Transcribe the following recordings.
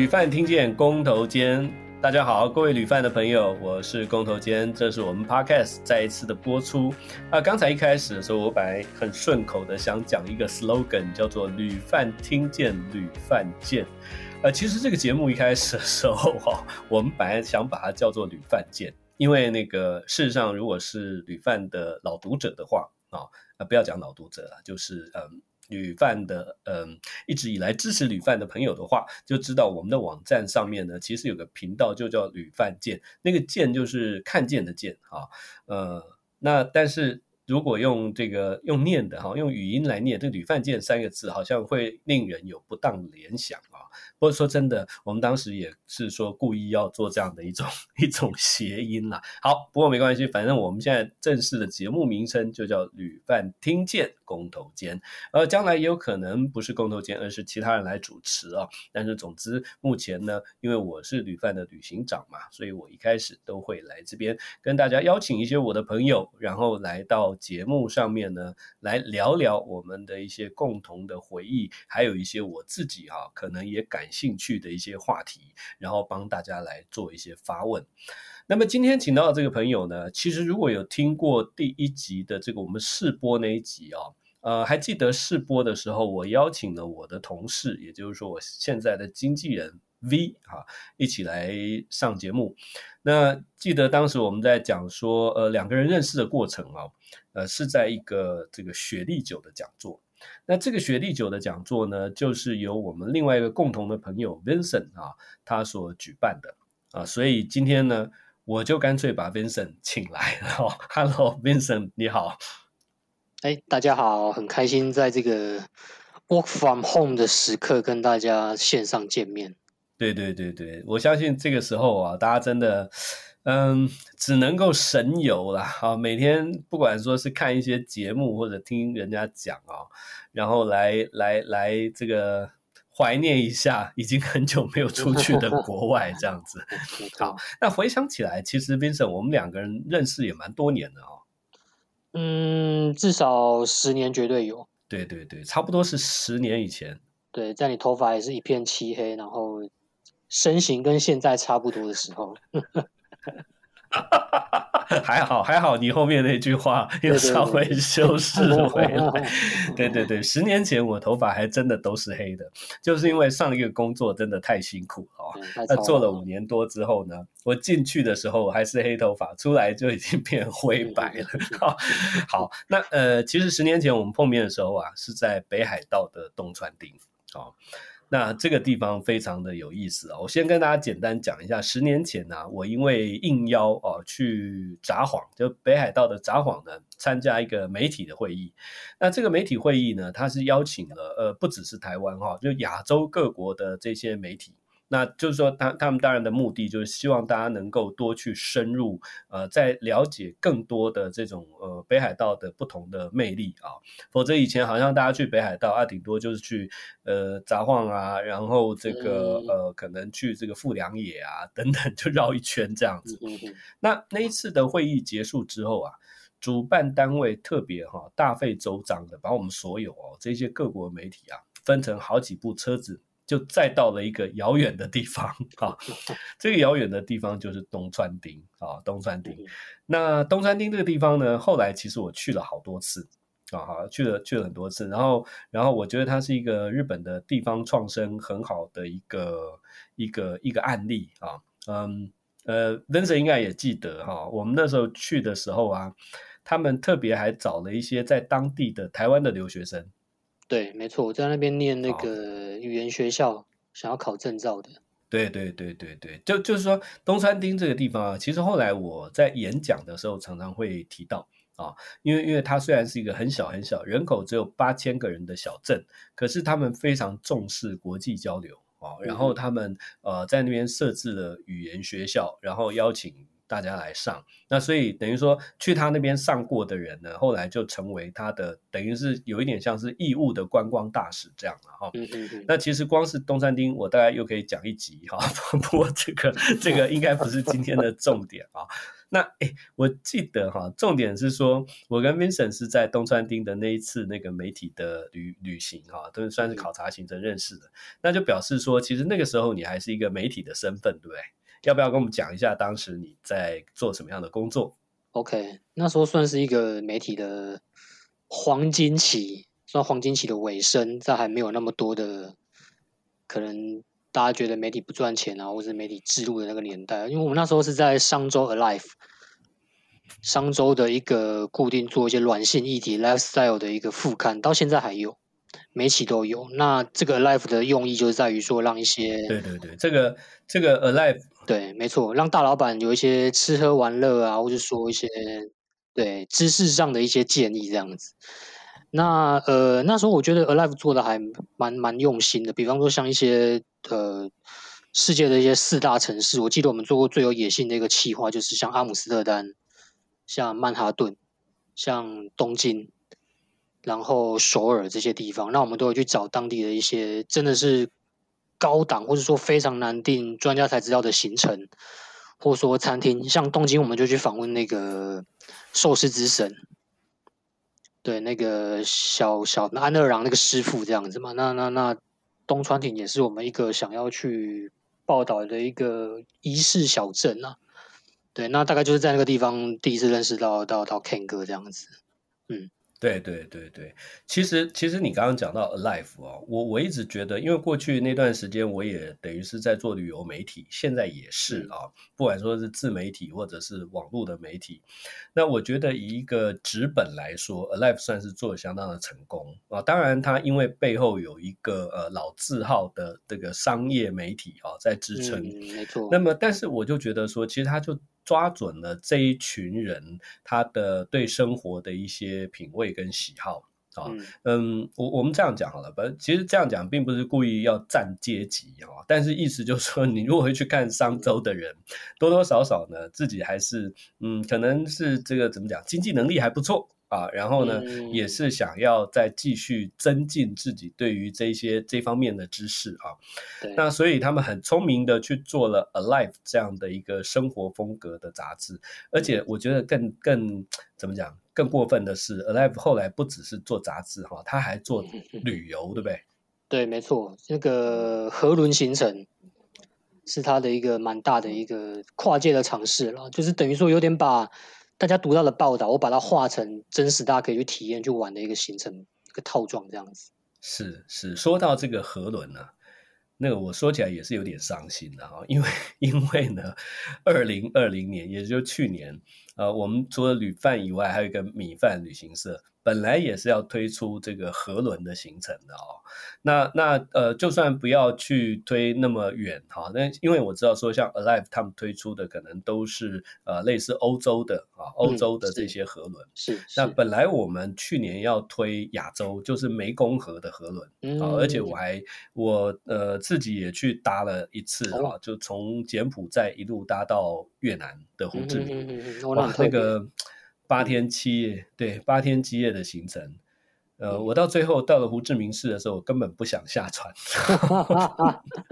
旅饭听见工头坚，大家好，各位旅饭的朋友，我是工头坚，这是我们 Podcast 再一次的播出。啊，刚才一开始的时候，我本来很顺口的想讲一个 slogan，叫做“旅饭听见旅饭见”。呃，其实这个节目一开始的时候哈，我们本来想把它叫做“旅饭见”，因为那个事实上，如果是旅饭的老读者的话啊，呃，不要讲老读者了，就是嗯。旅饭的，嗯，一直以来支持旅饭的朋友的话，就知道我们的网站上面呢，其实有个频道就叫旅饭见，那个见就是看见的见啊，呃，那但是如果用这个用念的哈，用语音来念这个旅饭见三个字，好像会令人有不当联想啊。不过说真的，我们当时也是说故意要做这样的一种 一种谐音啦。好，不过没关系，反正我们现在正式的节目名称就叫“旅饭听见工头坚”，呃，将来也有可能不是工头坚，而是其他人来主持啊。但是总之，目前呢，因为我是旅饭的旅行长嘛，所以我一开始都会来这边跟大家邀请一些我的朋友，然后来到节目上面呢，来聊聊我们的一些共同的回忆，还有一些我自己、啊，可能也感。兴趣的一些话题，然后帮大家来做一些发问。那么今天请到的这个朋友呢，其实如果有听过第一集的这个我们试播那一集啊，呃，还记得试播的时候，我邀请了我的同事，也就是说我现在的经纪人 V 啊，一起来上节目。那记得当时我们在讲说，呃，两个人认识的过程啊，呃，是在一个这个雪莉酒的讲座。那这个雪莉酒的讲座呢，就是由我们另外一个共同的朋友 Vincent 啊，他所举办的啊，所以今天呢，我就干脆把 Vincent 请来了。Hello Vincent，你好。哎，大家好，很开心在这个 Work from Home 的时刻跟大家线上见面。对对对对，我相信这个时候啊，大家真的。嗯，只能够神游了。啊！每天不管说是看一些节目或者听人家讲啊，然后来来来这个怀念一下已经很久没有出去的国外这样子。好，那回想起来，其实 Vincent 我们两个人认识也蛮多年的哦。嗯，至少十年绝对有。对对对，差不多是十年以前。对，在你头发也是一片漆黑，然后身形跟现在差不多的时候。还 好还好，你后面那句话又稍微修饰回来。对对对，十年前我头发还真的都是黑的，就是因为上一个工作真的太辛苦了。那做了五年多之后呢，我进去的时候还是黑头发，出来就已经变灰白了。好，那呃，其实十年前我们碰面的时候啊，是在北海道的东川町。好。那这个地方非常的有意思啊！我先跟大家简单讲一下，十年前呢、我因为应邀哦去札幌，就北海道的札幌呢，参加一个媒体的会议。那这个媒体会议呢，它是邀请了呃不只是台湾哈，就亚洲各国的这些媒体。那就是说，他他们当然的目的就是希望大家能够多去深入，呃，在了解更多的这种呃北海道的不同的魅力啊。否则以前好像大家去北海道啊，顶多就是去呃札幌啊，然后这个呃可能去这个富良野啊等等，就绕一圈这样子。那那一次的会议结束之后啊，主办单位特别哈、啊、大费周章的把我们所有哦这些各国媒体啊分成好几部车子。就再到了一个遥远的地方 啊，这个遥远的地方就是东川町啊，东川町。那东川町这个地方呢，后来其实我去了好多次啊，去了去了很多次。然后，然后我觉得它是一个日本的地方创生很好的一个一个一个案例啊。嗯，呃，Vincent 应该也记得哈，我们那时候去的时候啊，他们特别还找了一些在当地的台湾的留学生。对，没错，我在那边念那个语言学校，想要考证照的。对对对对对，就就是说东川町这个地方啊，其实后来我在演讲的时候常常会提到啊，因为因为它虽然是一个很小很小，人口只有八千个人的小镇，可是他们非常重视国际交流啊，然后他们呃在那边设置了语言学校，然后邀请。大家来上。那所以等于说去他那边上过的人呢，后来就成为他的等于是有一点像是义务的观光大使这样了哈。嗯嗯嗯。那其实光是东餐厅，我大概又可以讲一集哈。不过这个这个应该不是今天的重点啊。那诶，我记得哈，重点是说，我跟 Vincent 是在东川町的那一次那个媒体的旅旅行哈，都是算是考察行程认识的。嗯、那就表示说，其实那个时候你还是一个媒体的身份，对不对？要不要跟我们讲一下当时你在做什么样的工作？OK，那时候算是一个媒体的黄金期，算黄金期的尾声，在还没有那么多的可能。大家觉得媒体不赚钱啊，或是媒体置入的那个年代，因为我们那时候是在商周 Alive，商周的一个固定做一些软性议题 lifestyle 的一个副刊，到现在还有，每期都有。那这个 Alive 的用意就是在于说，让一些对对对，这个这个 Alive 对，没错，让大老板有一些吃喝玩乐啊，或者说一些对知识上的一些建议这样子。那呃那时候我觉得 Alive 做的还蛮蛮用心的，比方说像一些呃世界的一些四大城市，我记得我们做过最有野心的一个企划，就是像阿姆斯特丹、像曼哈顿、像东京，然后首尔这些地方，那我们都有去找当地的一些真的是高档或者说非常难订、专家才知道的行程，或者说餐厅，像东京我们就去访问那个寿司之神。对，那个小小安二郎那个师傅这样子嘛，那那那东川町也是我们一个想要去报道的一个仪式小镇啊。对，那大概就是在那个地方第一次认识到到到 Ken 哥这样子，嗯。对对对对，其实其实你刚刚讲到 Alive 哦，我我一直觉得，因为过去那段时间我也等于是在做旅游媒体，现在也是啊，不管说是自媒体或者是网络的媒体，那我觉得以一个纸本来说，Alive 算是做的相当的成功啊。当然，它因为背后有一个呃老字号的这个商业媒体啊在支撑，嗯，没错。那么，但是我就觉得说，其实它就。抓准了这一群人他的对生活的一些品味跟喜好啊，嗯，我我们这样讲好了，不，其实这样讲并不是故意要占阶级啊，但是意思就是说，你如果会去看商周的人，多多少少呢，自己还是嗯，可能是这个怎么讲，经济能力还不错。啊，然后呢，嗯、也是想要再继续增进自己对于这些这方面的知识啊。对那所以他们很聪明的去做了 Alive 这样的一个生活风格的杂志，而且我觉得更更怎么讲，更过分的是 Alive 后来不只是做杂志哈，他还做 旅游，对不对？对，没错，那个河轮行程是他的一个蛮大的一个跨界的尝试了，就是等于说有点把。大家读到的报道，我把它画成真实，大家可以去体验、去玩的一个行程、一个套装这样子。是是，说到这个河轮呢、啊，那个我说起来也是有点伤心的哈，因为 因为呢，二零二零年，也就是去年，呃，我们除了旅饭以外，还有一个米饭旅行社。本来也是要推出这个河轮的行程的哦，那那呃，就算不要去推那么远哈，那因为我知道说像 Alive 他们推出的可能都是呃类似欧洲的啊，欧洲的这些河轮。是。是。那本来我们去年要推亚洲，就是湄公河的河轮，嗯，而且我还我呃自己也去搭了一次啊，就从柬埔寨一路搭到越南的胡志明，嗯，哇，那个。八天七夜，对，八天七夜的行程，呃，我到最后到了胡志明市的时候，我根本不想下船。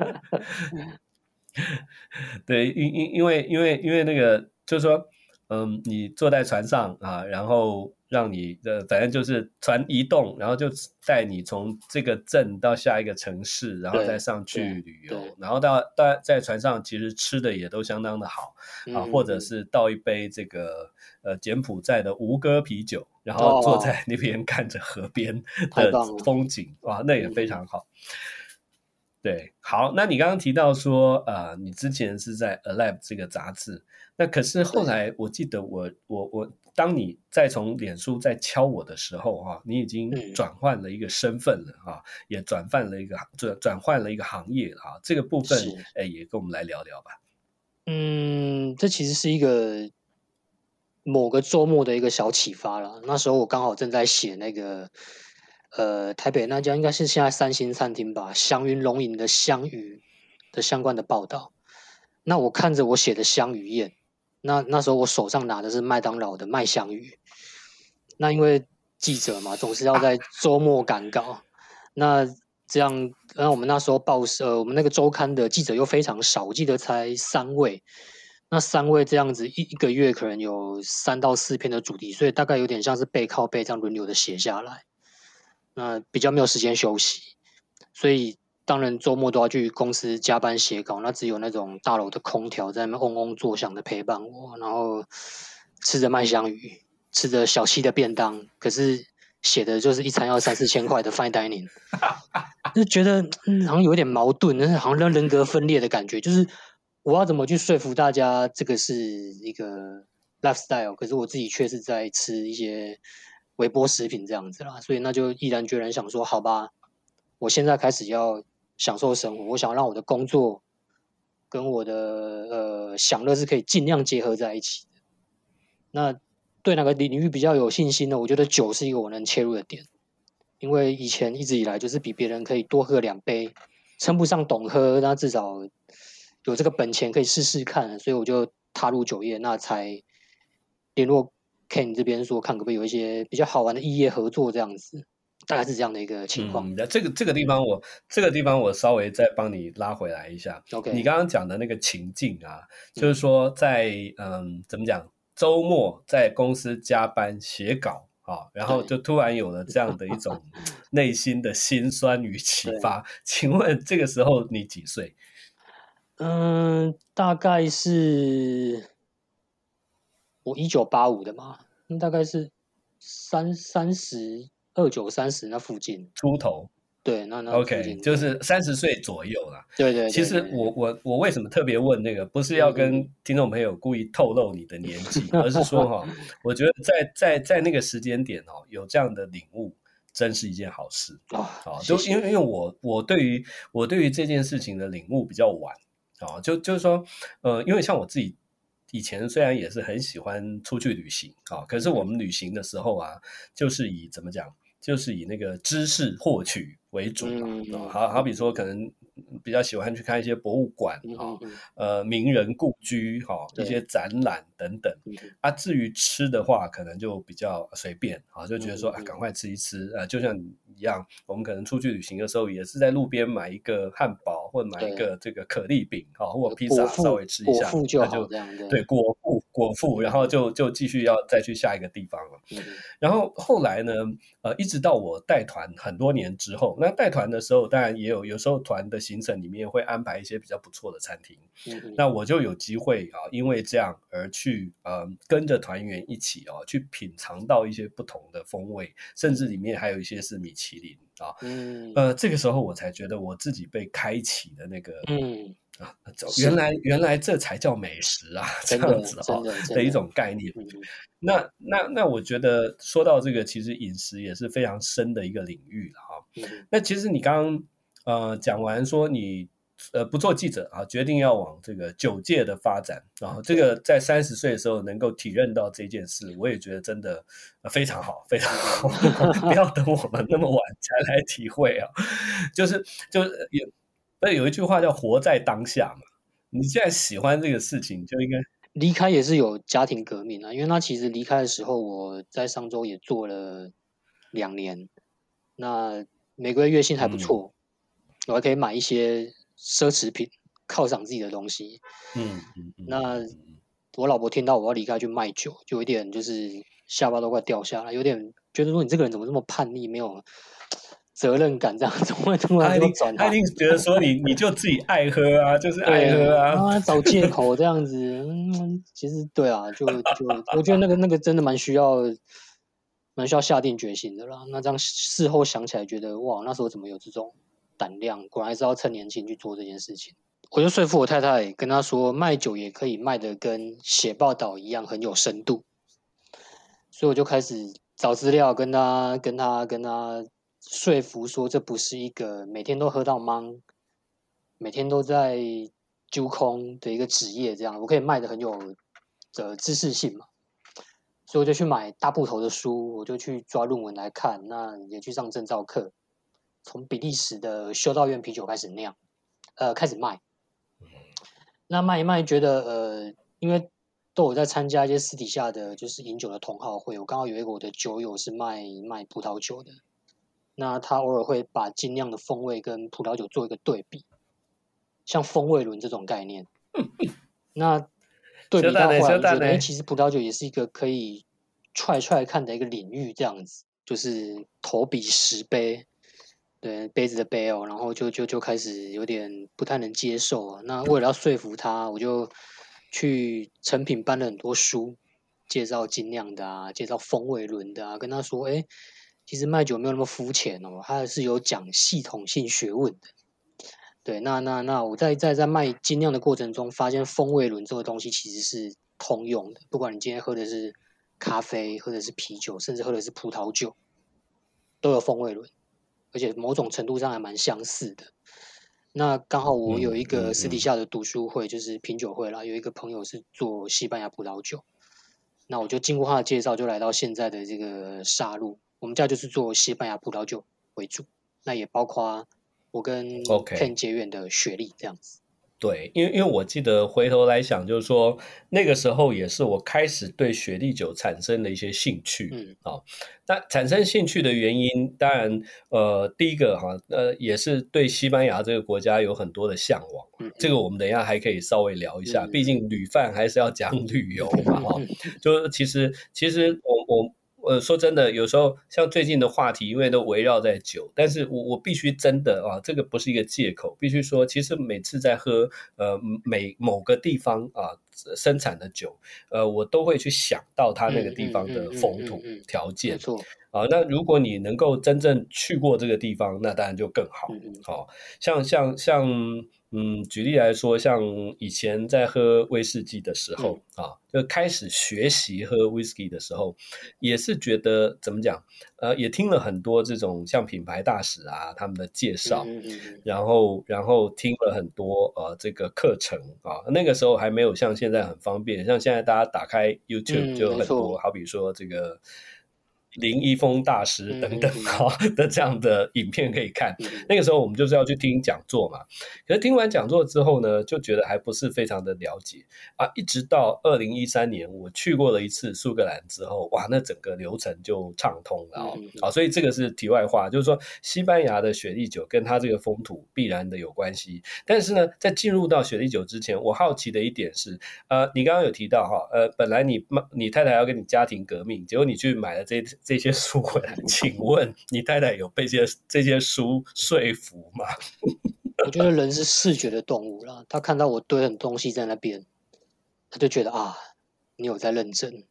对，因因因为因为因为那个，就是说，嗯，你坐在船上啊，然后。让你的反正就是船移动，然后就带你从这个镇到下一个城市，然后再上去旅游，然后到到在船上其实吃的也都相当的好啊，或者是倒一杯这个呃柬埔寨的吴哥啤酒，然后坐在那边看着河边的风景，哇，那也非。常好。对，好，那你刚刚提到说啊，呃，你之前是在 Alive 这个杂志，那可是后来我记得我我我。当你再从脸书再敲我的时候，哈，你已经转换了一个身份了，哈，也转换了一个转转换了一个行业了，哈，这个部分，哎，也跟我们来聊聊吧。嗯，这其实是一个某个周末的一个小启发了。那时候我刚好正在写那个，呃，台北那家应该是现在三星餐厅吧，祥云龙吟的香鱼的相关的报道。那我看着我写的香鱼宴。那那时候我手上拿的是麦当劳的麦香鱼。那因为记者嘛，总是要在周末赶稿。那这样，那我们那时候报社，我们那个周刊的记者又非常少，我记得才三位。那三位这样子，一一个月可能有三到四篇的主题，所以大概有点像是背靠背这样轮流的写下来。那比较没有时间休息，所以当然周末都要去公司加班写稿。那只有那种大楼的空调在那边嗡嗡作响的陪伴我，然后吃着麦香鱼。吃着小七的便当，可是写的就是一餐要三四千块的 fine dining，就觉得好像有点矛盾，但是好像人格分裂的感觉。就是我要怎么去说服大家这个是一个 lifestyle，可是我自己却是在吃一些微波食品这样子啦，所以那就毅然决然想说，好吧，我现在开始要享受生活，我想让我的工作跟我的呃享乐是可以尽量结合在一起的。那对哪个领域比较有信心呢？我觉得酒是一个我能切入的点，因为以前一直以来就是比别人可以多喝两杯，称不上懂喝，那至少有这个本钱可以试试看，所以我就踏入酒业，那才联络 Ken 这边说，看可不可以有一些比较好玩的异业合作这样子，大概是这样的一个情况。那、嗯、这个这个地方我这个地方我稍微再帮你拉回来一下。OK，你刚刚讲的那个情境啊，就是说在嗯，嗯怎么讲？周末在公司加班写稿啊，然后就突然有了这样的一种 内心的辛酸与启发。请问这个时候你几岁？嗯，大概是我一九八五的嘛，那大概是三三十二九三十那附近出头。对，那那 OK，就是三十岁左右啦。对对，对，其实我我我为什么特别问那个，不是要跟听众朋友故意透露你的年纪，嗯、而是说哈，我觉得在在在那个时间点哦，有这样的领悟，真是一件好事啊。好，就因为因为我我对于我对于这件事情的领悟比较晚啊，就就是说，呃，因为像我自己以前虽然也是很喜欢出去旅行啊，可是我们旅行的时候啊，就是以怎么讲，就是以那个知识获取。为主嘛，嗯、好好比说可能。比较喜欢去看一些博物馆啊，呃，名人故居哈，一些展览等等。啊，至于吃的话，可能就比较随便啊，就觉得说啊，赶快吃一吃。呃，就像一样，我们可能出去旅行的时候，也是在路边买一个汉堡，或者买一个这个可丽饼哈，或披萨，稍微吃一下，那就对，果腹果腹，然后就就继续要再去下一个地方了。然后后来呢，呃，一直到我带团很多年之后，那带团的时候，当然也有有时候团的。行程里面会安排一些比较不错的餐厅，嗯、那我就有机会啊，因为这样而去呃跟着团员一起啊去品尝到一些不同的风味，甚至里面还有一些是米其林啊，嗯、呃，这个时候我才觉得我自己被开启的那个，嗯啊，原来原来这才叫美食啊，这样子哈的，的一种概念。嗯、那那那我觉得说到这个，其实饮食也是非常深的一个领域了哈。嗯、那其实你刚刚。呃，讲完说你呃不做记者啊，决定要往这个酒界的发展，然后这个在三十岁的时候能够体认到这件事，我也觉得真的非常好，非常好。不要等我们那么晚才来体会啊，就是就是有，那有一句话叫活在当下嘛。你现在喜欢这个事情，就应该离开也是有家庭革命啊，因为他其实离开的时候，我在上周也做了两年，那每个月月薪还不错。嗯我还可以买一些奢侈品，犒赏自己的东西。嗯嗯。那我老婆听到我要离开去卖酒，就有点就是下巴都快掉下来，有点觉得说你这个人怎么这么叛逆，没有责任感，这样怎么会突然这么转？他一定觉得说你你就自己爱喝啊，就是爱喝啊，啊 找借口这样子。嗯，其实对啊，就就我觉得那个那个真的蛮需要蛮需要下定决心的啦。那这样事后想起来，觉得哇，那时候怎么有这种？胆量果然是要趁年轻去做这件事情。我就说服我太太，跟她说卖酒也可以卖得跟写报道一样很有深度。所以我就开始找资料，跟她、跟她、跟她说服说，这不是一个每天都喝到茫，每天都在揪空的一个职业。这样我可以卖得很有的知识性嘛。所以我就去买大部头的书，我就去抓论文来看，那也去上证照课。从比利时的修道院啤酒开始酿，呃，开始卖。那卖一卖，觉得呃，因为都有在参加一些私底下的就是饮酒的同好会。我刚好有一个我的酒友是卖卖葡萄酒的，那他偶尔会把精酿的风味跟葡萄酒做一个对比，像风味轮这种概念。那对比到后来，我觉得哎，其实葡萄酒也是一个可以踹踹看的一个领域，这样子就是投笔石碑。对杯子的杯哦，然后就就就开始有点不太能接受啊。那为了要说服他，我就去成品搬了很多书，介绍精酿的啊，介绍风味轮的啊，跟他说，哎，其实卖酒没有那么肤浅哦，它是有讲系统性学问的。对，那那那我在在在卖精酿的过程中，发现风味轮这个东西其实是通用的，不管你今天喝的是咖啡，喝的是啤酒，甚至喝的是葡萄酒，都有风味轮。而且某种程度上还蛮相似的。那刚好我有一个私底下的读书会，就是品酒会啦。有一个朋友是做西班牙葡萄酒，那我就经过他的介绍，就来到现在的这个沙路。我们家就是做西班牙葡萄酒为主，那也包括我跟 Ken 结缘的雪莉这样子。对，因为因为我记得回头来想，就是说那个时候也是我开始对雪莉酒产生了一些兴趣。嗯，好，那产生兴趣的原因，当然，呃，第一个哈，呃，也是对西班牙这个国家有很多的向往。嗯，这个我们等一下还可以稍微聊一下，嗯、毕竟旅饭还是要讲旅游嘛，哈、嗯。就其实其实我我。呃，说真的，有时候像最近的话题，因为都围绕在酒，但是我我必须真的啊，这个不是一个借口，必须说，其实每次在喝呃每某个地方啊生产的酒，呃，我都会去想到它那个地方的风土条件。啊，那如果你能够真正去过这个地方，那当然就更好。好，像像像。嗯，举例来说，像以前在喝威士忌的时候、嗯、啊，就开始学习喝威士忌的时候，也是觉得怎么讲？呃，也听了很多这种像品牌大使啊他们的介绍，嗯嗯嗯、然后然后听了很多呃这个课程啊，那个时候还没有像现在很方便，像现在大家打开 YouTube 就很多，嗯、好比说这个。林一峰大师等等哈 的这样的影片可以看，那个时候我们就是要去听讲座嘛。可是听完讲座之后呢，就觉得还不是非常的了解啊。一直到二零一三年我去过了一次苏格兰之后，哇，那整个流程就畅通了啊。好，所以这个是题外话，就是说西班牙的雪莉酒跟它这个风土必然的有关系。但是呢，在进入到雪莉酒之前，我好奇的一点是，呃，你刚刚有提到哈，呃，本来你妈你太太要跟你家庭革命，结果你去买了这。这些书回来，请问你太太有被这些这些书说服吗？我觉得人是视觉的动物啦，他看到我堆很多东西在那边，他就觉得啊，你有在认真，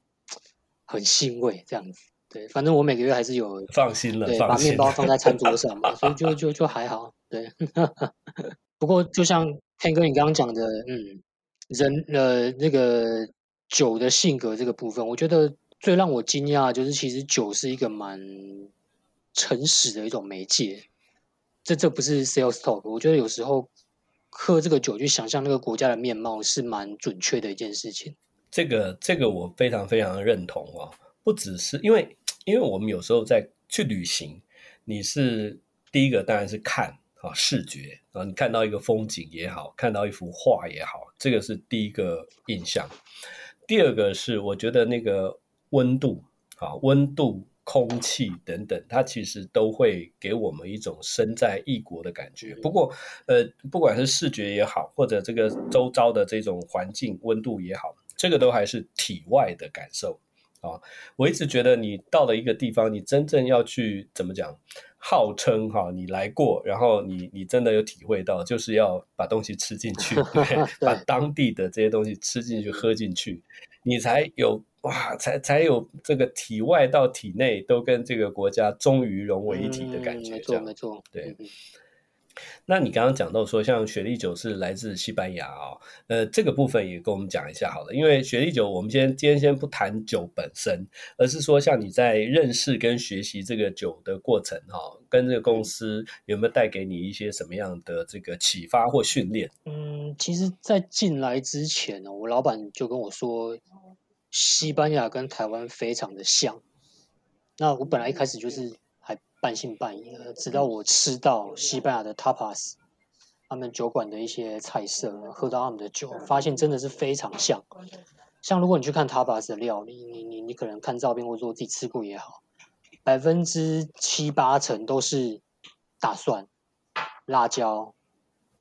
很欣慰这样子。对，反正我每个月还是有放心了，对，把面包放在餐桌上嘛，所以就就就还好。对，不过就像 Ken 哥你刚刚讲的，嗯，人呃那个酒的性格这个部分，我觉得。最让我惊讶的就是，其实酒是一个蛮诚实的一种媒介。这这不是 sales talk，我觉得有时候喝这个酒去想象那个国家的面貌是蛮准确的一件事情。这个这个我非常非常认同哦，不只是因为因为我们有时候在去旅行，你是第一个当然是看啊视觉啊，你看到一个风景也好，看到一幅画也好，这个是第一个印象。第二个是我觉得那个。温度啊，温度、空气等等，它其实都会给我们一种身在异国的感觉。不过，呃，不管是视觉也好，或者这个周遭的这种环境温度也好，这个都还是体外的感受啊。我一直觉得，你到了一个地方，你真正要去怎么讲，号称哈，你来过，然后你你真的有体会到，就是要把东西吃进去，对，把当地的这些东西吃进去、喝进去，你才有。哇，才才有这个体外到体内都跟这个国家终于融为一体的感觉，没错没错。对，那你刚刚讲到说，像雪莉酒是来自西班牙啊、哦，呃，这个部分也跟我们讲一下好了。因为雪莉酒，我们先今天先不谈酒本身，而是说像你在认识跟学习这个酒的过程哈、哦，跟这个公司有没有带给你一些什么样的这个启发或训练？嗯，其实，在进来之前呢，我老板就跟我说。西班牙跟台湾非常的像，那我本来一开始就是还半信半疑的，直到我吃到西班牙的 tapas，他们酒馆的一些菜色，喝到他们的酒，发现真的是非常像。像如果你去看 Tapas 的料理，你你你可能看照片或者说自己吃过也好，百分之七八成都是大蒜、辣椒、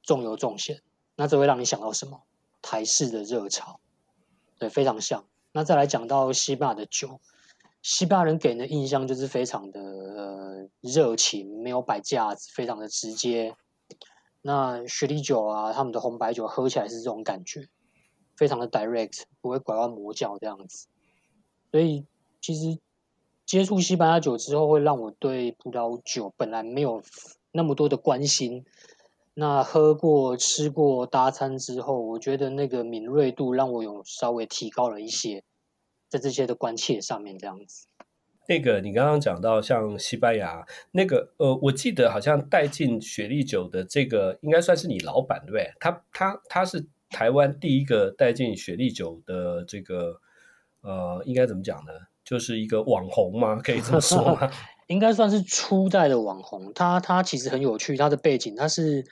重油重咸，那这会让你想到什么？台式的热炒，对，非常像。那再来讲到西班牙的酒，西班牙人给人的印象就是非常的呃热情，没有摆架子，非常的直接。那雪莉酒啊，他们的红白酒喝起来是这种感觉，非常的 direct，不会拐弯抹角这样子。所以其实接触西班牙酒之后，会让我对葡萄酒本来没有那么多的关心。那喝过、吃过搭餐之后，我觉得那个敏锐度让我有稍微提高了一些，在这些的关切上面这样子。那个你刚刚讲到像西班牙那个呃，我记得好像带进雪莉酒的这个应该算是你老板对不对？他他他是台湾第一个带进雪莉酒的这个呃，应该怎么讲呢？就是一个网红吗？可以这么说吗？应该算是初代的网红。他他其实很有趣，他的背景他是。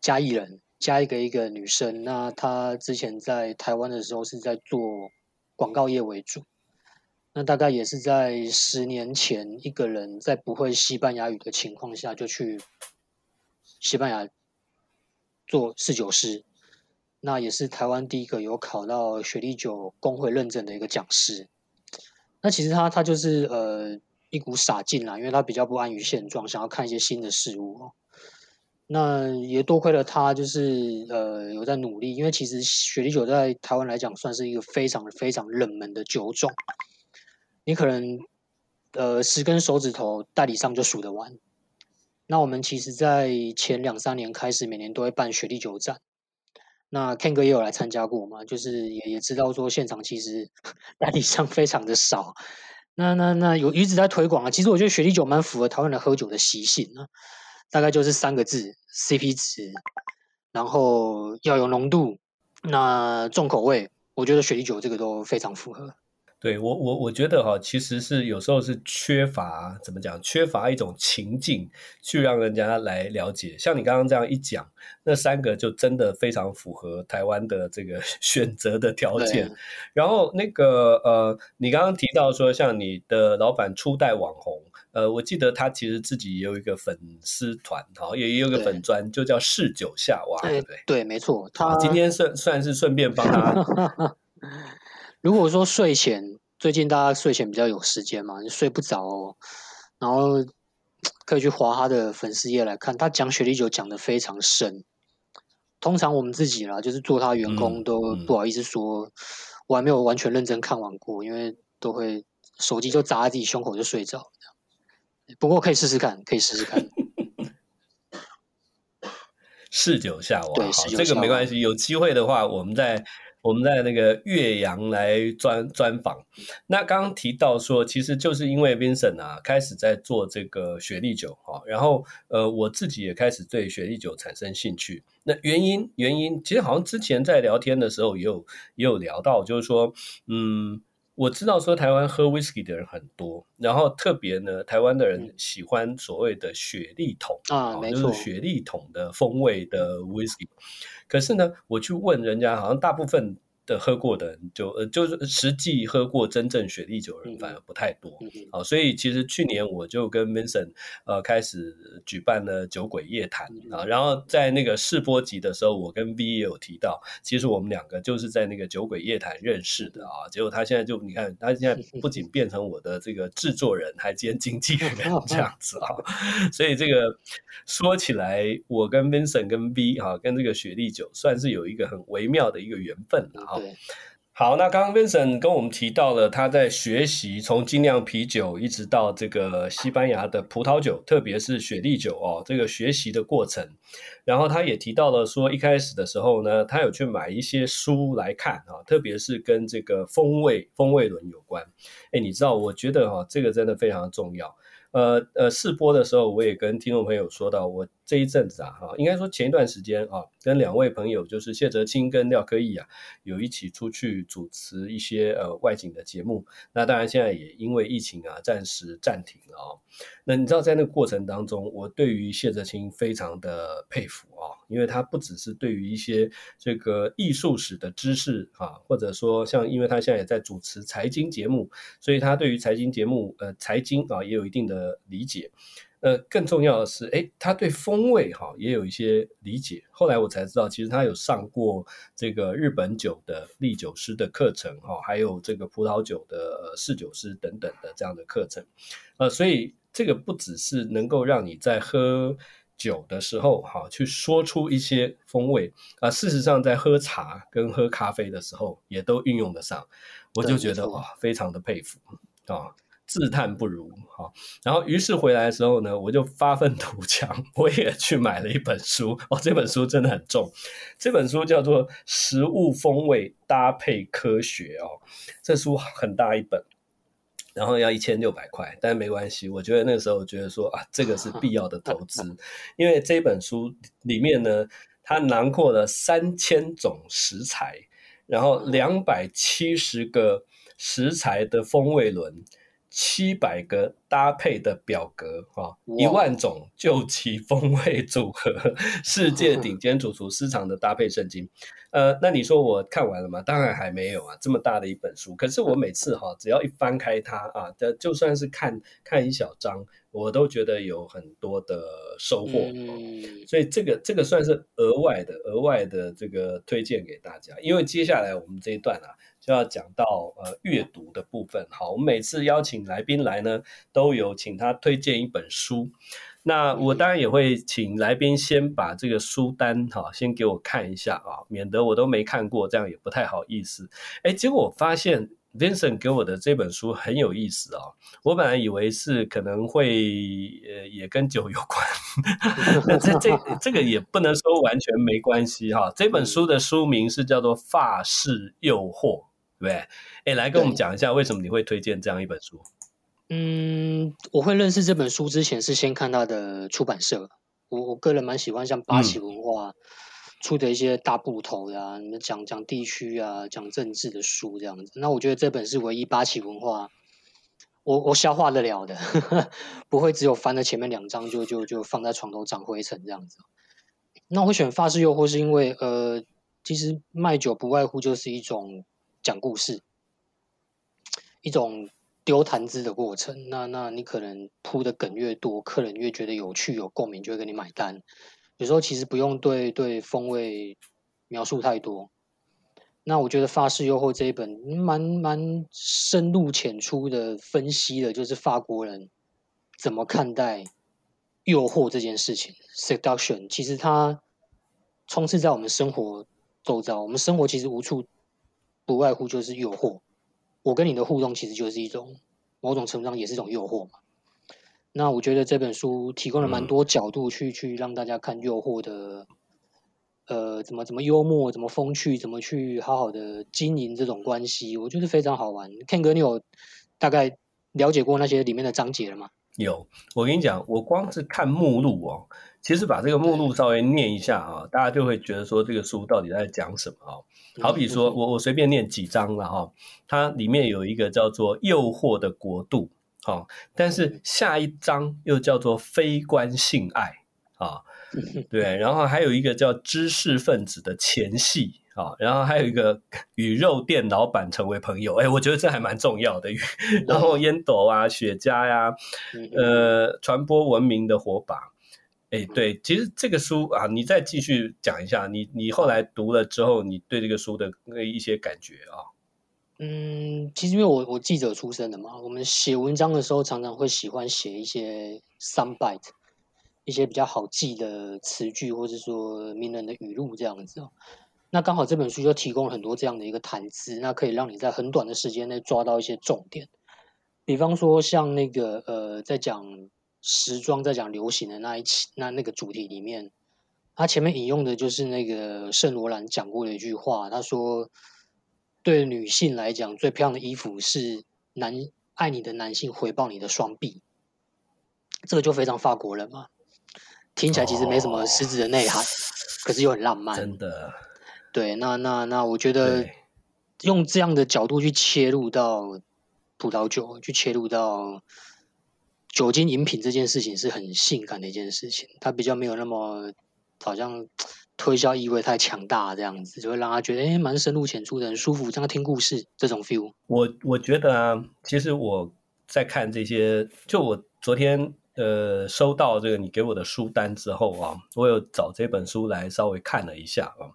嘉义人，加一个一个女生。那她之前在台湾的时候是在做广告业为主。那大概也是在十年前，一个人在不会西班牙语的情况下，就去西班牙做侍酒师。那也是台湾第一个有考到雪莉酒工会认证的一个讲师。那其实他他就是呃一股傻劲啦，因为他比较不安于现状，想要看一些新的事物。那也多亏了他，就是呃有在努力，因为其实雪莉酒在台湾来讲算是一个非常非常冷门的酒种，你可能呃十根手指头代理商就数得完。那我们其实，在前两三年开始，每年都会办雪莉酒展。那 Ken 哥也有来参加过嘛，就是也也知道说现场其实 代理商非常的少。那那那有一直在推广啊，其实我觉得雪莉酒蛮符合台湾的喝酒的习性啊。大概就是三个字：CP 值，然后要有浓度，那重口味，我觉得雪莉酒这个都非常符合。对我，我我觉得哈，其实是有时候是缺乏怎么讲，缺乏一种情境去让人家来了解。像你刚刚这样一讲，那三个就真的非常符合台湾的这个 选择的条件。然后那个呃，你刚刚提到说，像你的老板初代网红。呃，我记得他其实自己也有一个粉丝团，好，也也有个粉专，就叫嗜酒下娃，对不对？对，没错。他今天算算是顺便帮他。如果说睡前，最近大家睡前比较有时间嘛，你睡不着哦，然后 可以去滑他的粉丝页来看，他讲雪莉酒讲的非常深。通常我们自己啦，就是做他员工都不好意思说，嗯嗯、我还没有完全认真看完过，因为都会手机就砸在自己胸口就睡着。不过可以试试看，可以试试看。嗜酒下娃，对，好，这个没关系。有机会的话，我们在我们在那个岳阳来专专访。那刚刚提到说，其实就是因为 Vincent 啊，开始在做这个雪莉酒哈，然后呃，我自己也开始对雪莉酒产生兴趣。那原因原因，其实好像之前在聊天的时候也有也有聊到，就是说，嗯。我知道说台湾喝 whisky 的人很多，然后特别呢，台湾的人喜欢所谓的雪莉桶啊，没错，就是雪莉桶的风味的 whisky。可是呢，我去问人家，好像大部分。的喝过的人就呃就是实际喝过真正雪莉酒的人反而不太多，啊嗯。哦，所以其实去年我就跟 Vincent 呃开始举办了酒鬼夜谈啊，然后在那个试播集的时候，我跟 V 也有提到，其实我们两个就是在那个酒鬼夜谈认识的啊，结果他现在就你看，他现在 不仅变成我的这个制作人，还兼经纪人 这样子啊，所以这个说起来，我跟 Vincent 跟 V 啊，跟这个雪莉酒算是有一个很微妙的一个缘分啊。对，好，那刚刚 Vincent 跟我们提到了他在学习从精酿啤酒一直到这个西班牙的葡萄酒，特别是雪莉酒哦，这个学习的过程。然后他也提到了说，一开始的时候呢，他有去买一些书来看啊，特别是跟这个风味风味轮有关。哎，你知道，我觉得哈，这个真的非常重要。呃呃，试播的时候，我也跟听众朋友说到，我这一阵子啊，哈，应该说前一段时间啊，跟两位朋友，就是谢哲青跟廖科义啊，有一起出去主持一些呃外景的节目。那当然现在也因为疫情啊，暂时暂停了啊。那你知道在那个过程当中，我对于谢哲青非常的佩服啊，因为他不只是对于一些这个艺术史的知识啊，或者说像因为他现在也在主持财经节目，所以他对于财经节目呃财经啊也有一定。的理解，呃，更重要的是，哎，他对风味哈也有一些理解。后来我才知道，其实他有上过这个日本酒的立酒师的课程哈，还有这个葡萄酒的侍酒师等等的这样的课程。呃，所以这个不只是能够让你在喝酒的时候哈去说出一些风味啊，呃，事实上在喝茶跟喝咖啡的时候也都运用得上。我就觉得哇，非常的佩服啊。自叹不如，哈，然后于是回来的时候呢，我就发愤图强，我也去买了一本书哦，这本书真的很重，这本书叫做《食物风味搭配科学》哦，这书很大一本，然后要一千六百块，但没关系，我觉得那个时候我觉得说啊，这个是必要的投资，因为这本书里面呢，它囊括了三千种食材，然后两百七十个食材的风味轮。七百个搭配的表格啊，一万种究极风味组合，世界顶尖主厨私藏的搭配圣经。呃，那你说我看完了吗？当然还没有啊，这么大的一本书。可是我每次哈，只要一翻开它啊，就算是看看一小章，我都觉得有很多的收获。所以这个这个算是额外的额外的这个推荐给大家，因为接下来我们这一段啊。就要讲到呃阅读的部分，好，我们每次邀请来宾来呢，都有请他推荐一本书。那我当然也会请来宾先把这个书单哈，先给我看一下啊，免得我都没看过，这样也不太好意思。哎，结果我发现 Vincent 给我的这本书很有意思啊，我本来以为是可能会呃也跟酒有关，那这这这个也不能说完全没关系哈。这本书的书名是叫做《法式诱惑》。对，哎，来跟我们讲一下为什么你会推荐这样一本书？嗯，我会认识这本书之前是先看他的出版社。我我个人蛮喜欢像八旗文化出的一些大部头呀、啊，你们讲讲地区啊，讲政治的书这样子。那我觉得这本是唯一八旗文化我我消化得了的，不会只有翻了前面两章就就就放在床头长灰尘这样子。那我会选法式诱惑是因为呃，其实卖酒不外乎就是一种。讲故事，一种丢谈资的过程。那那你可能铺的梗越多，客人越觉得有趣、有共鸣，就会给你买单。有时候其实不用对对风味描述太多。那我觉得《法式诱惑》这一本蛮蛮深入浅出的分析了，就是法国人怎么看待诱惑这件事情。Seduction 其实它充斥在我们生活周遭，我们生活其实无处。不外乎就是诱惑，我跟你的互动其实就是一种某种程度上也是一种诱惑嘛。那我觉得这本书提供了蛮多角度去、嗯、去让大家看诱惑的，呃，怎么怎么幽默，怎么风趣，怎么去好好的经营这种关系，我觉得非常好玩。Ken 哥，你有大概了解过那些里面的章节了吗？有，我跟你讲，我光是看目录哦。其实把这个目录稍微念一下啊，大家就会觉得说这个书到底在讲什么啊？好比说我我随便念几章了哈，它里面有一个叫做“诱惑的国度”啊，但是下一章又叫做“非关性爱”啊，对，然后还有一个叫“知识分子的前戏”啊，然后还有一个 “与肉店老板成为朋友”，哎，我觉得这还蛮重要的。然后烟斗啊、雪茄呀，呃，传播文明的火把。哎，对，其实这个书啊，你再继续讲一下，你你后来读了之后，你对这个书的那一些感觉啊？嗯，其实因为我我记者出身的嘛，我们写文章的时候常常会喜欢写一些 soundbite，一些比较好记的词句，或者说名人的语录这样子哦。那刚好这本书就提供了很多这样的一个谈资，那可以让你在很短的时间内抓到一些重点。比方说像那个呃，在讲。时装在讲流行的那一期，那那个主题里面，他前面引用的就是那个圣罗兰讲过的一句话，他说：“对女性来讲，最漂亮的衣服是男爱你的男性回报你的双臂。”这个就非常法国人嘛，听起来其实没什么实质的内涵，哦、可是又很浪漫。真的，对，那那那我觉得用这样的角度去切入到葡萄酒，去切入到酒精饮品这件事情是很性感的一件事情，它比较没有那么好像推销意味太强大，这样子就会让他觉得哎，蛮深入浅出的，很舒服，这样听故事这种 feel。我我觉得啊，其实我在看这些，就我昨天。呃，收到这个你给我的书单之后啊，我有找这本书来稍微看了一下啊。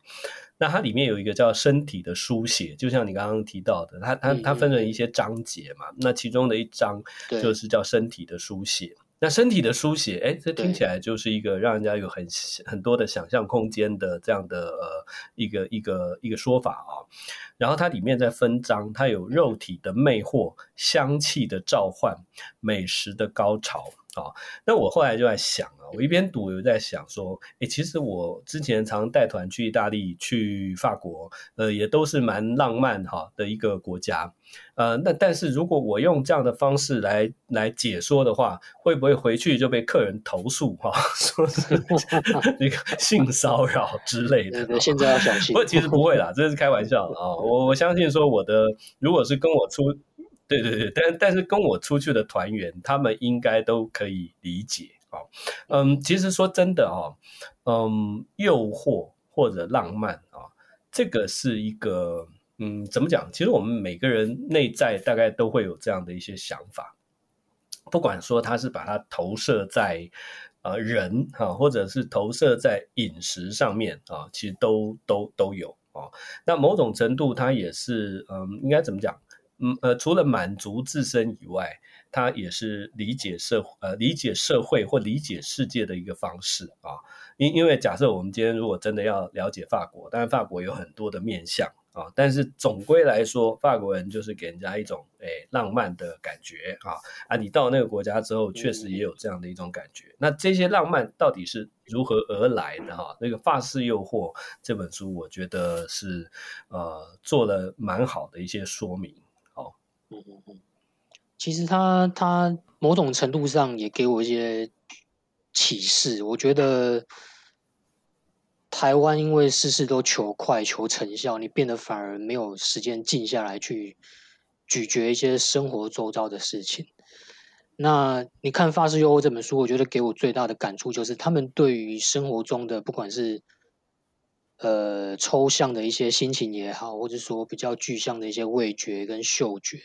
那它里面有一个叫身体的书写，就像你刚刚提到的，它它它分成一些章节嘛。那其中的一章就是叫身体的书写。那身体的书写，哎，这听起来就是一个让人家有很很多的想象空间的这样的呃一个一个一个说法啊。然后它里面在分章，它有肉体的魅惑、香气的召唤、美食的高潮。啊、哦，那我后来就在想啊，我一边读，我就在想说，诶，其实我之前常带团去意大利、去法国，呃，也都是蛮浪漫哈的一个国家，呃，那但是如果我用这样的方式来来解说的话，会不会回去就被客人投诉哈，说是 那个性骚扰之类的？对对，现在要小心。不，其实不会啦，这是开玩笑啊，我我相信说我的，如果是跟我出。对对对，但但是跟我出去的团员，他们应该都可以理解啊。嗯，其实说真的啊，嗯，诱惑或者浪漫啊，这个是一个嗯，怎么讲？其实我们每个人内在大概都会有这样的一些想法，不管说他是把它投射在呃人哈，或者是投射在饮食上面啊，其实都都都有啊。那某种程度，它也是嗯，应该怎么讲？嗯呃，除了满足自身以外，它也是理解社呃理解社会或理解世界的一个方式啊。因因为假设我们今天如果真的要了解法国，当然法国有很多的面向啊，但是总归来说，法国人就是给人家一种诶、哎、浪漫的感觉啊啊！你到那个国家之后，确实也有这样的一种感觉。嗯、那这些浪漫到底是如何而来的哈？那个《法式诱惑》这本书，我觉得是呃做了蛮好的一些说明。嗯嗯嗯，其实他他某种程度上也给我一些启示。我觉得台湾因为事事都求快、求成效，你变得反而没有时间静下来去咀嚼一些生活周遭的事情。那你看《发誓诱惑》这本书，我觉得给我最大的感触就是，他们对于生活中的不管是呃抽象的一些心情也好，或者说比较具象的一些味觉跟嗅觉。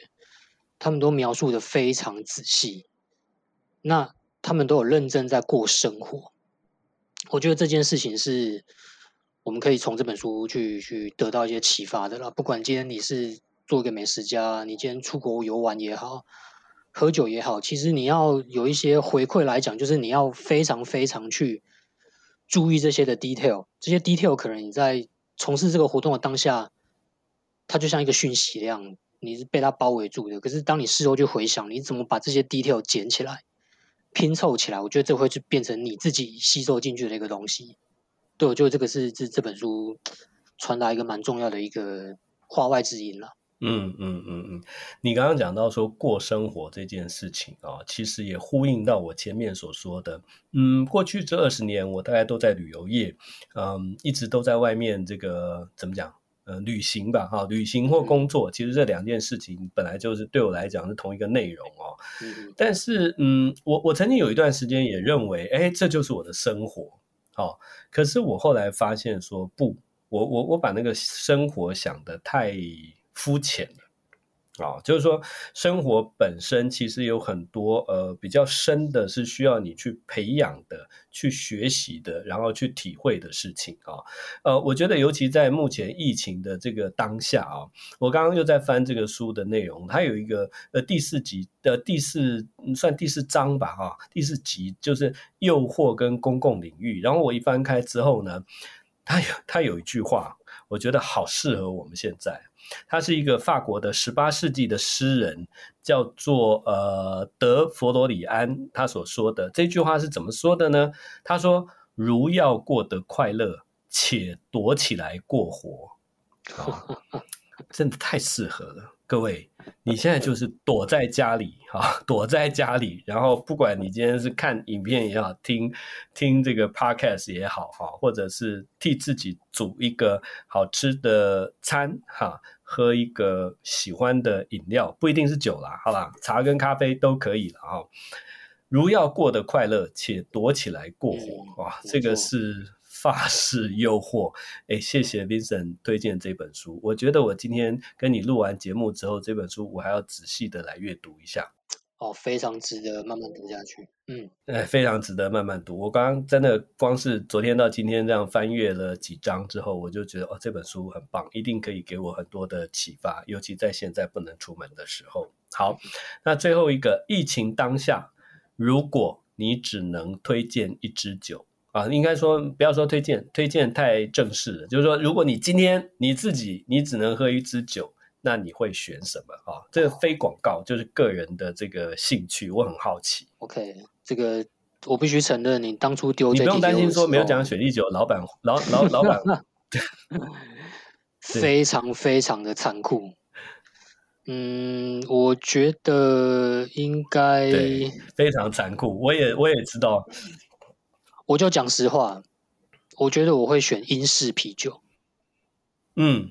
他们都描述的非常仔细，那他们都有认真在过生活。我觉得这件事情是我们可以从这本书去去得到一些启发的啦。不管今天你是做一个美食家，你今天出国游玩也好，喝酒也好，其实你要有一些回馈来讲，就是你要非常非常去注意这些的 detail。这些 detail 可能你在从事这个活动的当下，它就像一个讯息一样。你是被它包围住的，可是当你事后去回想，你怎么把这些 detail 捡起来、拼凑起来？我觉得这会就变成你自己吸收进去的一个东西。对，我觉得这个是这这本书传达一个蛮重要的一个话外之音了。嗯嗯嗯嗯，你刚刚讲到说过生活这件事情啊，其实也呼应到我前面所说的。嗯，过去这二十年，我大概都在旅游业，嗯，一直都在外面这个怎么讲？呃，旅行吧，哈，旅行或工作，其实这两件事情本来就是对我来讲是同一个内容哦。嗯，但是，嗯，我我曾经有一段时间也认为，哎，这就是我的生活，好。可是我后来发现说，不，我我我把那个生活想得太肤浅了。啊、就是说，生活本身其实有很多呃比较深的，是需要你去培养的、去学习的，然后去体会的事情啊、呃，我觉得尤其在目前疫情的这个当下啊、我刚刚又在翻这个书的内容，它有一个呃第四集的第四算第四章吧，哈、第四集就是诱惑跟公共领域。然后我一翻开之后呢，它有它有一句话，我觉得好适合我们现在。他是一个法国的十八世纪的诗人，叫做呃德佛罗里安。他所说的这句话是怎么说的呢？他说：“如要过得快乐，且躲起来过活。”，真的太适合了。各位，你现在就是躲在家里哈，躲在家里，然后不管你今天是看影片也好，听听这个 podcast 也好哈，或者是替自己煮一个好吃的餐哈，喝一个喜欢的饮料，不一定是酒啦，好啦，茶跟咖啡都可以了哈。如要过得快乐，且躲起来过活，啊，这个是。法式诱惑，哎，谢谢 Vincent 推荐这本书。我觉得我今天跟你录完节目之后，这本书我还要仔细的来阅读一下。哦，非常值得慢慢读下去。嗯，哎，非常值得慢慢读。我刚刚真的光是昨天到今天这样翻阅了几章之后，我就觉得哦，这本书很棒，一定可以给我很多的启发，尤其在现在不能出门的时候。好，那最后一个，疫情当下，如果你只能推荐一支酒。啊，应该说不要说推荐，推荐太正式了。就是说，如果你今天你自己你只能喝一支酒，那你会选什么啊？这个非广告，就是个人的这个兴趣，我很好奇。OK，这个我必须承认，你当初丢这，你不用担心说没有讲雪莉酒，老板老老老板 非常非常的残酷。嗯，我觉得应该非常残酷。我也我也知道。我就讲实话，我觉得我会选英式啤酒。嗯，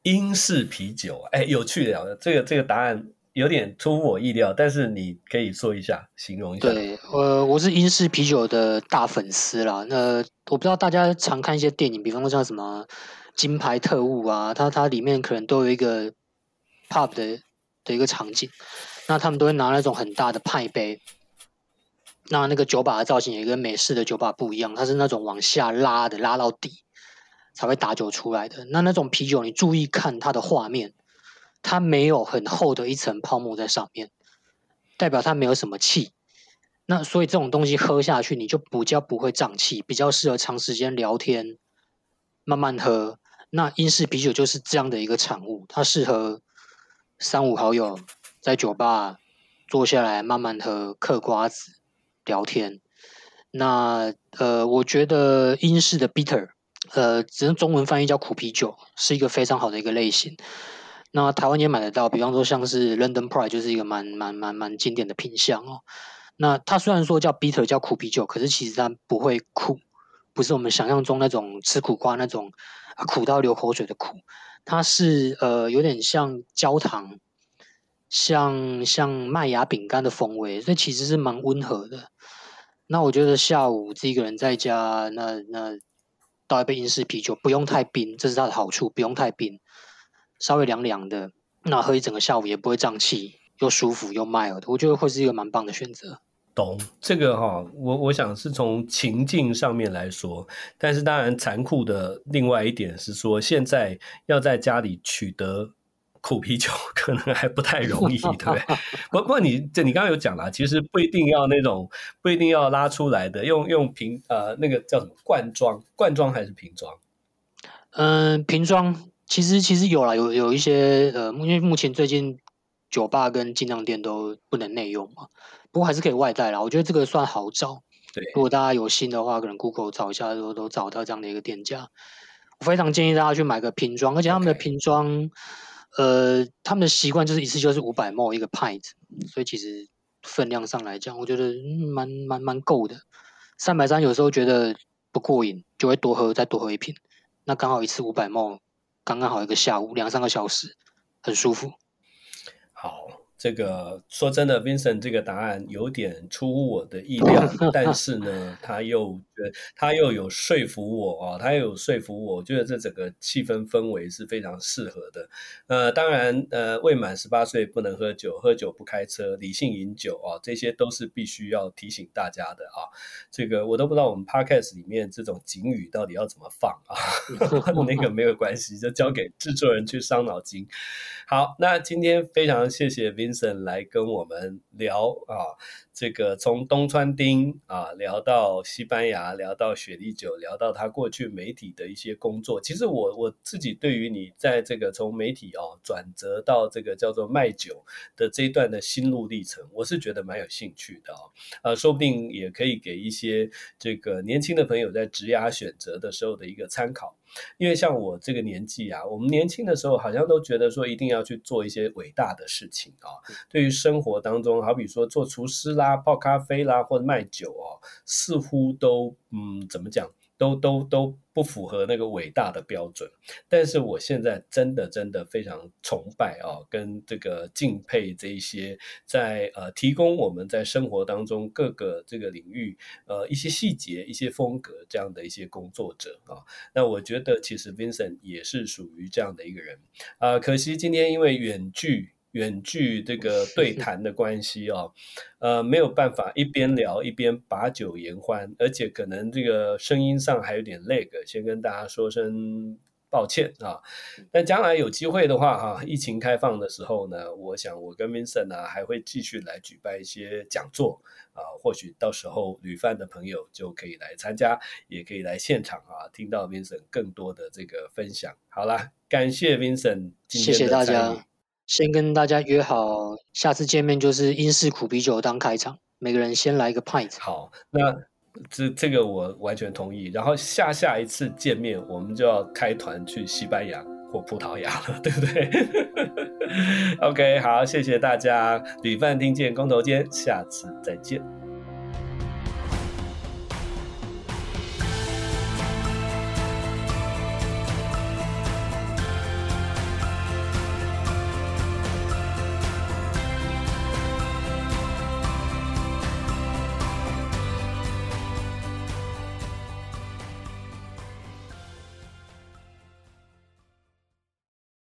英式啤酒，哎，有趣的，这个这个答案有点出乎我意料，但是你可以说一下，形容一下。对，呃，我是英式啤酒的大粉丝啦。那我不知道大家常看一些电影，比方说像什么《金牌特务》啊，它它里面可能都有一个 pub 的的一个场景，那他们都会拿那种很大的派杯。那那个酒吧的造型也跟美式的酒吧不一样，它是那种往下拉的，拉到底才会打酒出来的。那那种啤酒，你注意看它的画面，它没有很厚的一层泡沫在上面，代表它没有什么气。那所以这种东西喝下去，你就比较不会胀气，比较适合长时间聊天，慢慢喝。那英式啤酒就是这样的一个产物，它适合三五好友在酒吧坐下来慢慢喝，嗑瓜子。聊天，那呃，我觉得英式的 bitter，呃，只能中文翻译叫苦啤酒，是一个非常好的一个类型。那台湾也买得到，比方说像是 London Pride 就是一个蛮蛮蛮蛮经典的品项哦。那它虽然说叫 bitter 叫苦啤酒，可是其实它不会苦，不是我们想象中那种吃苦瓜那种苦到流口水的苦，它是呃有点像焦糖。像像麦芽饼干的风味，所以其实是蛮温和的。那我觉得下午自己一个人在家，那那倒一杯英式啤酒，不用太冰，这是它的好处，不用太冰，稍微凉凉的，那喝一整个下午也不会胀气，又舒服又 mild 的，我觉得会是一个蛮棒的选择。懂这个哈，我我想是从情境上面来说，但是当然残酷的另外一点是说，现在要在家里取得。苦啤酒 可能还不太容易，对不对？不过你这你刚刚有讲了，其实不一定要那种，不一定要拉出来的，用用瓶呃那个叫什么罐装，罐装还是瓶装？嗯、呃，瓶装其实其实有啦，有有一些呃，因为目前最近酒吧跟精酿店都不能内用嘛，不过还是可以外带啦。我觉得这个算好找，对，如果大家有心的话，可能 Google 找一下都都找到这样的一个店家。我非常建议大家去买个瓶装，而且他们的瓶装。Okay. 呃，他们的习惯就是一次就是五百 ml 一个 pint，所以其实分量上来讲，我觉得蛮蛮蛮够的。三百三有时候觉得不过瘾，就会多喝再多喝一瓶，那刚好一次五百 ml，刚刚好一个下午两三个小时，很舒服。好。这个说真的，Vincent 这个答案有点出乎我的意料，但是呢，他又他又有说服我啊，他又有说服我，我觉得这整个气氛氛围是非常适合的。呃，当然，呃，未满十八岁不能喝酒，喝酒不开车，理性饮酒啊，这些都是必须要提醒大家的啊。这个我都不知道我们 Podcast 里面这种警语到底要怎么放啊，那个没有关系，就交给制作人去伤脑筋。好，那今天非常谢谢 Vincent 来跟我们聊啊，这个从东川町啊聊到西班牙，聊到雪莉酒，聊到他过去媒体的一些工作。其实我我自己对于你在这个从媒体哦、啊、转折到这个叫做卖酒的这一段的心路历程，我是觉得蛮有兴趣的啊，呃，说不定也可以给一些这个年轻的朋友在职涯选择的时候的一个参考。因为像我这个年纪啊，我们年轻的时候好像都觉得说一定要去做一些伟大的事情啊。对于生活当中，好比说做厨师啦、泡咖啡啦或者卖酒哦，似乎都嗯怎么讲？都都都不符合那个伟大的标准，但是我现在真的真的非常崇拜啊，跟这个敬佩这一些在呃提供我们在生活当中各个这个领域呃一些细节、一些风格这样的一些工作者啊。那我觉得其实 Vincent 也是属于这样的一个人啊。可惜今天因为远距。远距这个对谈的关系哦，呃，没有办法一边聊一边把酒言欢，而且可能这个声音上还有点 lag，先跟大家说声抱歉啊。但将来有机会的话哈，疫情开放的时候呢，我想我跟 Vincent 呢还会继续来举办一些讲座啊，或许到时候旅饭的朋友就可以来参加，也可以来现场啊，听到 Vincent 更多的这个分享。好啦，感谢 Vincent 今天的参与。谢谢大家。先跟大家约好，下次见面就是英式苦啤酒当开场，每个人先来一个派子。好，那这这个我完全同意。然后下下一次见面，我们就要开团去西班牙或葡萄牙了，对不对？OK，好，谢谢大家，旅伴听见公投间，下次再见。